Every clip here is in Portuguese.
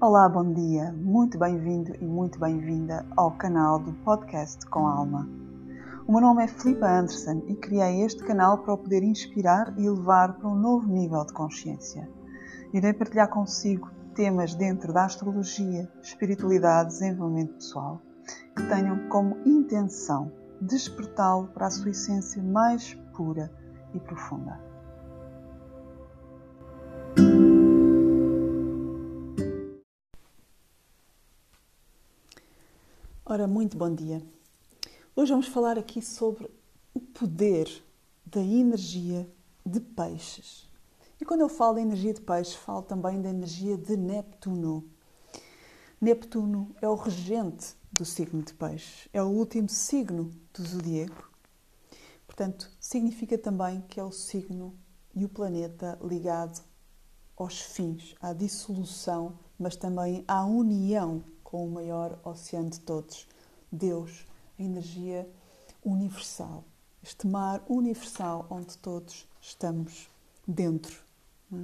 Olá, bom dia, muito bem-vindo e muito bem-vinda ao canal do Podcast com Alma. O meu nome é Filipa Anderson e criei este canal para o poder inspirar e levar para um novo nível de consciência. Irei partilhar consigo temas dentro da astrologia, espiritualidade e desenvolvimento pessoal que tenham como intenção despertá-lo para a sua essência mais pura e profunda. Ora, muito bom dia. Hoje vamos falar aqui sobre o poder da energia de peixes. E quando eu falo da energia de peixes, falo também da energia de Neptuno. Neptuno é o regente do signo de peixes, é o último signo do zodíaco. Portanto, significa também que é o signo e o planeta ligado aos fins, à dissolução, mas também à união com o maior oceano de todos, Deus, a energia universal, este mar universal onde todos estamos dentro. É?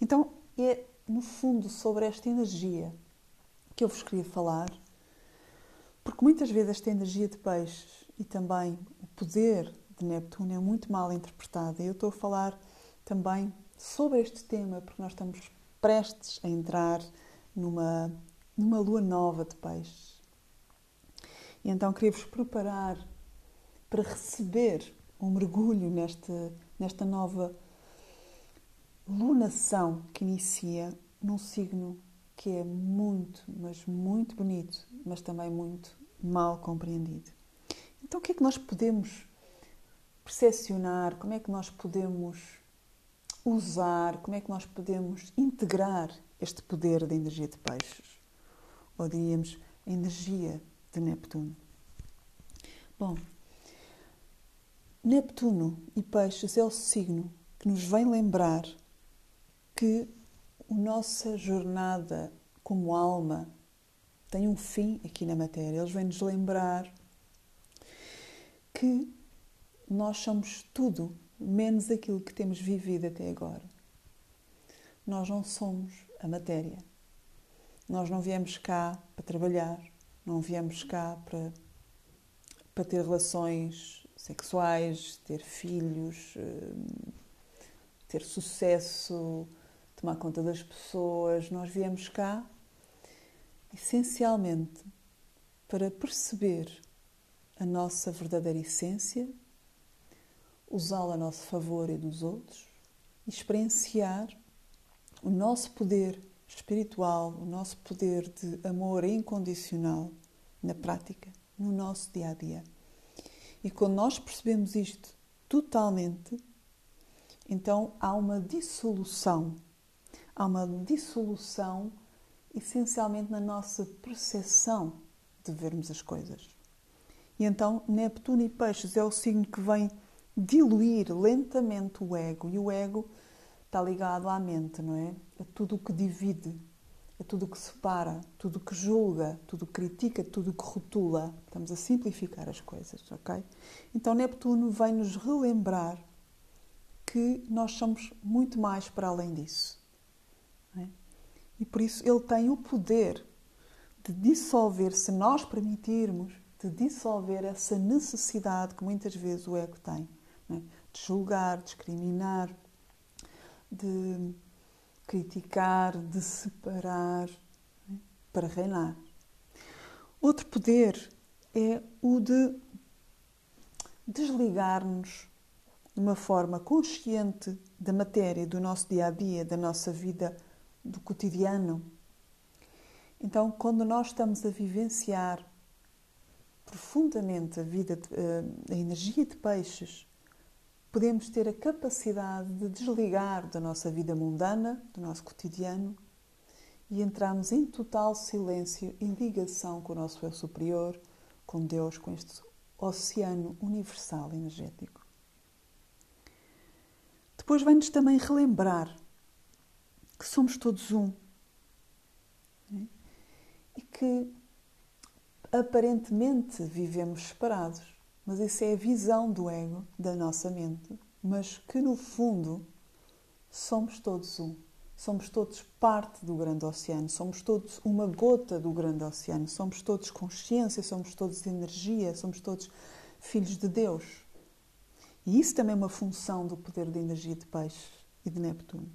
Então, é no fundo sobre esta energia que eu vos queria falar, porque muitas vezes esta energia de peixes e também o poder de Neptuno é muito mal interpretada. Eu estou a falar também sobre este tema porque nós estamos prestes a entrar numa numa lua nova de peixes. E então queria-vos preparar para receber um mergulho nesta, nesta nova lunação que inicia num signo que é muito, mas muito bonito, mas também muito mal compreendido. Então, o que é que nós podemos percepcionar? Como é que nós podemos usar? Como é que nós podemos integrar este poder da energia de peixes? Ou diríamos energia de Neptuno. Bom, Neptuno e Peixes é o signo que nos vem lembrar que a nossa jornada como alma tem um fim aqui na matéria. Eles vêm-nos lembrar que nós somos tudo menos aquilo que temos vivido até agora. Nós não somos a matéria. Nós não viemos cá para trabalhar, não viemos cá para, para ter relações sexuais, ter filhos, eh, ter sucesso, tomar conta das pessoas. Nós viemos cá essencialmente para perceber a nossa verdadeira essência, usá-la a nosso favor e dos outros, experienciar o nosso poder espiritual, o nosso poder de amor incondicional na prática, no nosso dia a dia. E quando nós percebemos isto totalmente, então há uma dissolução. Há uma dissolução essencialmente na nossa percepção de vermos as coisas. E então Neptuno e Peixes é o signo que vem diluir lentamente o ego. E o ego está ligado à mente, não é? A tudo o que divide, a tudo o que separa, tudo o que julga, tudo o que critica, tudo o que rotula. Estamos a simplificar as coisas, ok? Então Neptuno vem nos relembrar que nós somos muito mais para além disso. É? E por isso ele tem o poder de dissolver, se nós permitirmos, de dissolver essa necessidade que muitas vezes o ego tem, é? de julgar, discriminar, de criticar, de separar, né, para reinar. Outro poder é o de desligar-nos de uma forma consciente da matéria, do nosso dia a dia, da nossa vida, do cotidiano. Então, quando nós estamos a vivenciar profundamente a vida, eh, a energia de peixes, podemos ter a capacidade de desligar da nossa vida mundana, do nosso cotidiano, e entrarmos em total silêncio e ligação com o nosso eu superior, com Deus, com este oceano universal energético. Depois vem-nos também relembrar que somos todos um né? e que aparentemente vivemos separados mas isso é a visão do ego, da nossa mente, mas que no fundo somos todos um. Somos todos parte do grande oceano, somos todos uma gota do grande oceano, somos todos consciência, somos todos energia, somos todos filhos de Deus. E isso também é uma função do poder da energia de peixe e de Neptuno.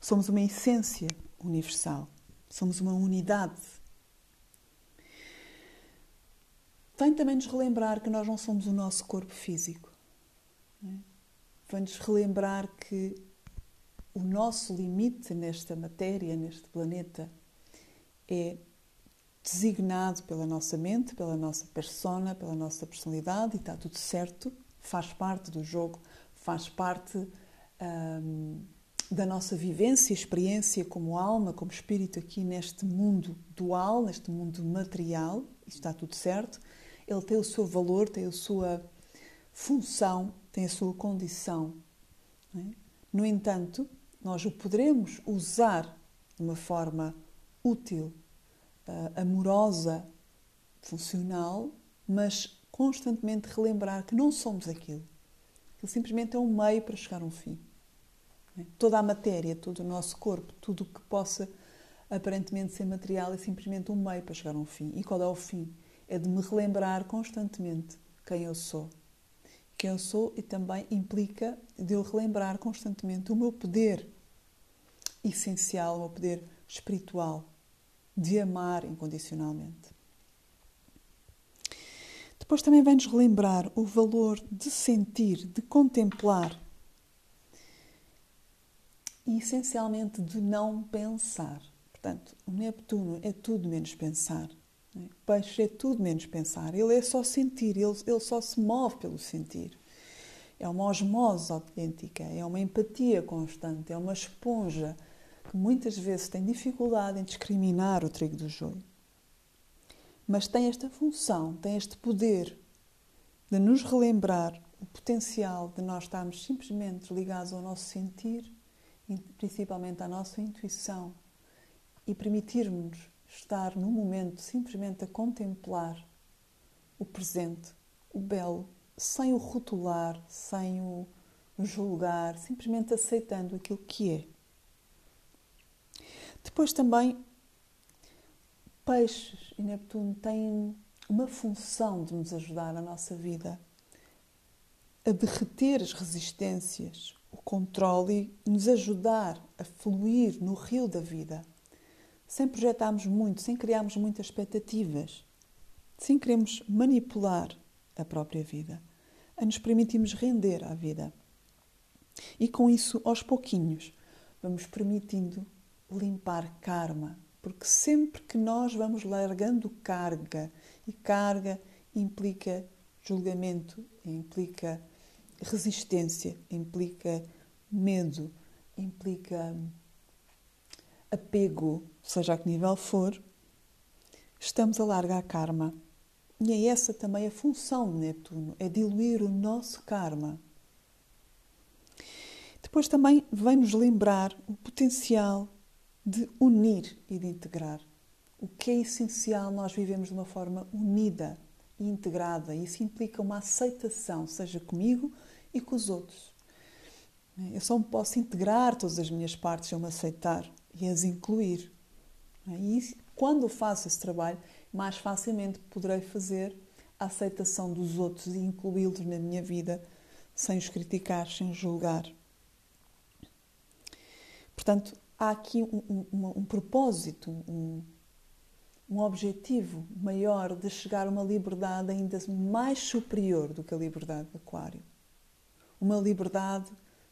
Somos uma essência universal, somos uma unidade. Vem também nos relembrar que nós não somos o nosso corpo físico. É? Vem-nos relembrar que o nosso limite nesta matéria, neste planeta, é designado pela nossa mente, pela nossa persona, pela nossa personalidade e está tudo certo, faz parte do jogo, faz parte hum, da nossa vivência, experiência como alma, como espírito aqui neste mundo dual, neste mundo material, está tudo certo. Ele tem o seu valor, tem a sua função, tem a sua condição. É? No entanto, nós o poderemos usar de uma forma útil, uh, amorosa, funcional, mas constantemente relembrar que não somos aquilo. Ele simplesmente é um meio para chegar a um fim. É? Toda a matéria, todo o nosso corpo, tudo o que possa aparentemente ser material é simplesmente um meio para chegar a um fim. E qual é o fim? É de me relembrar constantemente quem eu sou quem eu sou e também implica de eu relembrar constantemente o meu poder essencial, o meu poder espiritual de amar incondicionalmente. Depois também vai-nos relembrar o valor de sentir, de contemplar e essencialmente de não pensar. Portanto, o Neptuno é tudo menos pensar. Peixe é tudo menos pensar, ele é só sentir, ele, ele só se move pelo sentir. É uma osmose autêntica, é uma empatia constante, é uma esponja que muitas vezes tem dificuldade em discriminar o trigo do joio. Mas tem esta função, tem este poder de nos relembrar o potencial de nós estarmos simplesmente ligados ao nosso sentir, principalmente à nossa intuição, e permitirmos estar no momento simplesmente a contemplar o presente, o belo, sem o rotular, sem o julgar, simplesmente aceitando aquilo que é. Depois também, peixes e Neptuno têm uma função de nos ajudar na nossa vida a derreter as resistências, o controle e nos ajudar a fluir no rio da vida sem projetarmos muito, sem criarmos muitas expectativas, sem queremos manipular a própria vida, a nos permitirmos render à vida. E com isso, aos pouquinhos, vamos permitindo limpar karma, porque sempre que nós vamos largando carga, e carga implica julgamento, implica resistência, implica medo, implica apego, seja a que nível for, estamos a largar karma. E é essa também a função de Netuno, é diluir o nosso karma. Depois também vem-nos lembrar o potencial de unir e de integrar. O que é essencial nós vivemos de uma forma unida e integrada. Isso implica uma aceitação, seja comigo e com os outros. Eu só me posso integrar todas as minhas partes se eu me aceitar e as incluir. É? E quando faço esse trabalho, mais facilmente poderei fazer a aceitação dos outros e incluí-los na minha vida sem os criticar, sem os julgar. Portanto, há aqui um, um, um propósito, um, um objetivo maior de chegar a uma liberdade ainda mais superior do que a liberdade do Aquário. Uma liberdade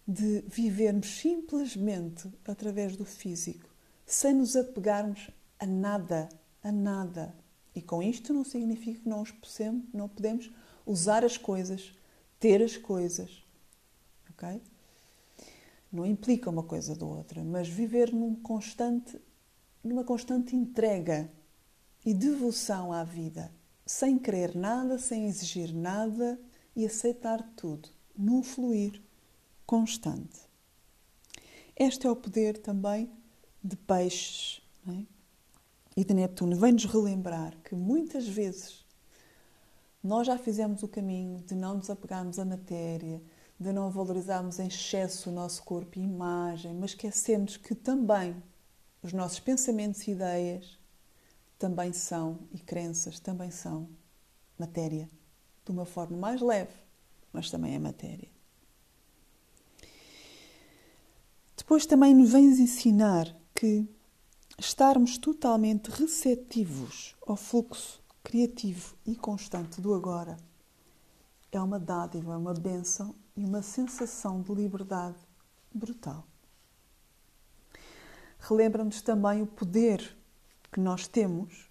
de vivermos simplesmente através do físico, sem nos apegarmos a nada, a nada. E com isto não significa que nós possamos, não podemos usar as coisas, ter as coisas, ok? Não implica uma coisa da outra, mas viver num constante, numa constante entrega e devoção à vida, sem querer nada, sem exigir nada e aceitar tudo, num fluir constante. Este é o poder também de peixes é? e de Neptuno. Vem-nos relembrar que muitas vezes nós já fizemos o caminho de não nos apegarmos à matéria, de não valorizarmos em excesso o nosso corpo e imagem, mas esquecemos que também os nossos pensamentos e ideias também são, e crenças também são, matéria, de uma forma mais leve, mas também é matéria. Depois também nos vens ensinar que estarmos totalmente receptivos ao fluxo criativo e constante do agora é uma dádiva, uma bênção e uma sensação de liberdade brutal. Relembra-nos também o poder que nós temos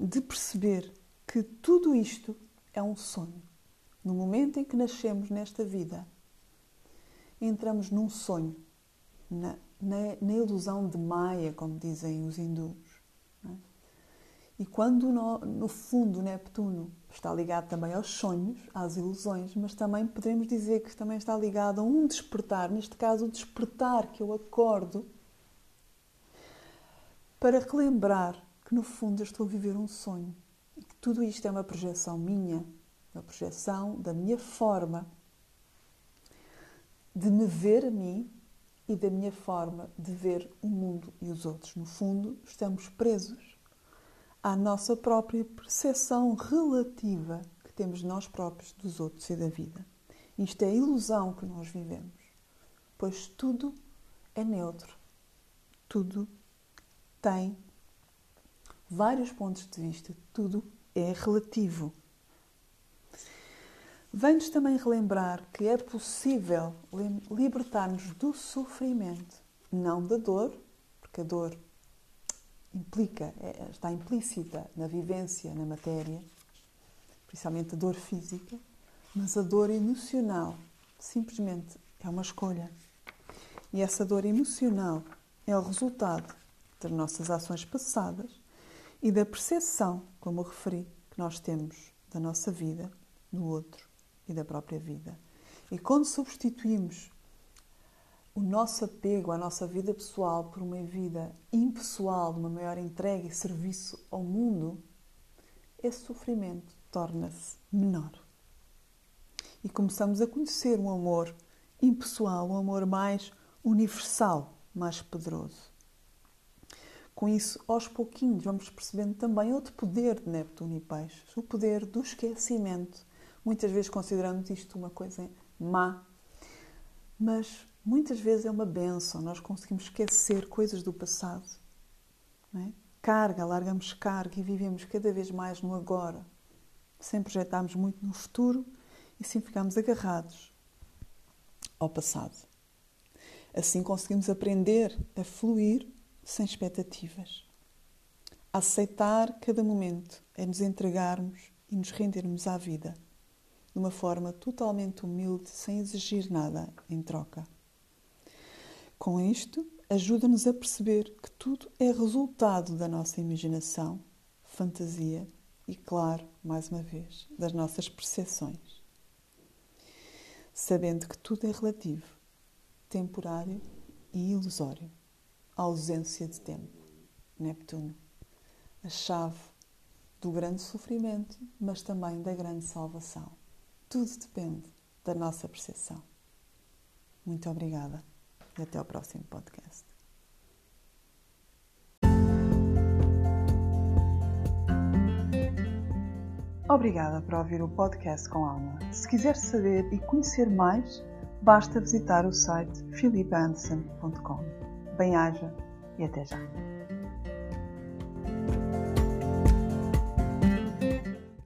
de perceber que tudo isto é um sonho. No momento em que nascemos nesta vida, entramos num sonho, na, na, na ilusão de Maya, como dizem os hindus. É? E quando no, no, fundo Neptuno está ligado também aos sonhos, às ilusões, mas também podemos dizer que também está ligado a um despertar, neste caso o despertar que eu acordo para relembrar que no fundo eu estou a viver um sonho e que tudo isto é uma projeção minha, uma projeção da minha forma de me ver a mim e da minha forma de ver o mundo e os outros. No fundo, estamos presos à nossa própria percepção relativa que temos nós próprios dos outros e da vida. Isto é a ilusão que nós vivemos, pois tudo é neutro, tudo tem vários pontos de vista, tudo é relativo. Vem-nos também relembrar que é possível libertar-nos do sofrimento, não da dor, porque a dor implica, é, está implícita na vivência, na matéria, principalmente a dor física, mas a dor emocional simplesmente é uma escolha. E essa dor emocional é o resultado das nossas ações passadas e da percepção, como referi, que nós temos da nossa vida, do outro e da própria vida. E quando substituímos o nosso apego à nossa vida pessoal por uma vida impessoal, uma maior entrega e serviço ao mundo, esse sofrimento torna-se menor. E começamos a conhecer um amor impessoal, um amor mais universal, mais poderoso. Com isso, aos pouquinhos, vamos percebendo também outro poder de Neptuno e Peixes, o poder do esquecimento Muitas vezes consideramos isto uma coisa má, mas muitas vezes é uma benção. Nós conseguimos esquecer coisas do passado. É? Carga, largamos carga e vivemos cada vez mais no agora, sem projetarmos muito no futuro e sim ficamos agarrados ao passado. Assim conseguimos aprender a fluir sem expectativas. A aceitar cada momento é nos entregarmos e nos rendermos à vida de uma forma totalmente humilde, sem exigir nada em troca. Com isto, ajuda-nos a perceber que tudo é resultado da nossa imaginação, fantasia e, claro, mais uma vez, das nossas percepções. Sabendo que tudo é relativo, temporário e ilusório. A ausência de tempo. Neptuno. A chave do grande sofrimento, mas também da grande salvação. Tudo depende da nossa percepção. Muito obrigada e até ao próximo podcast. Obrigada por ouvir o podcast com Alma. Se quiser saber e conhecer mais, basta visitar o site philipanderson.com. Bem-aja e até já!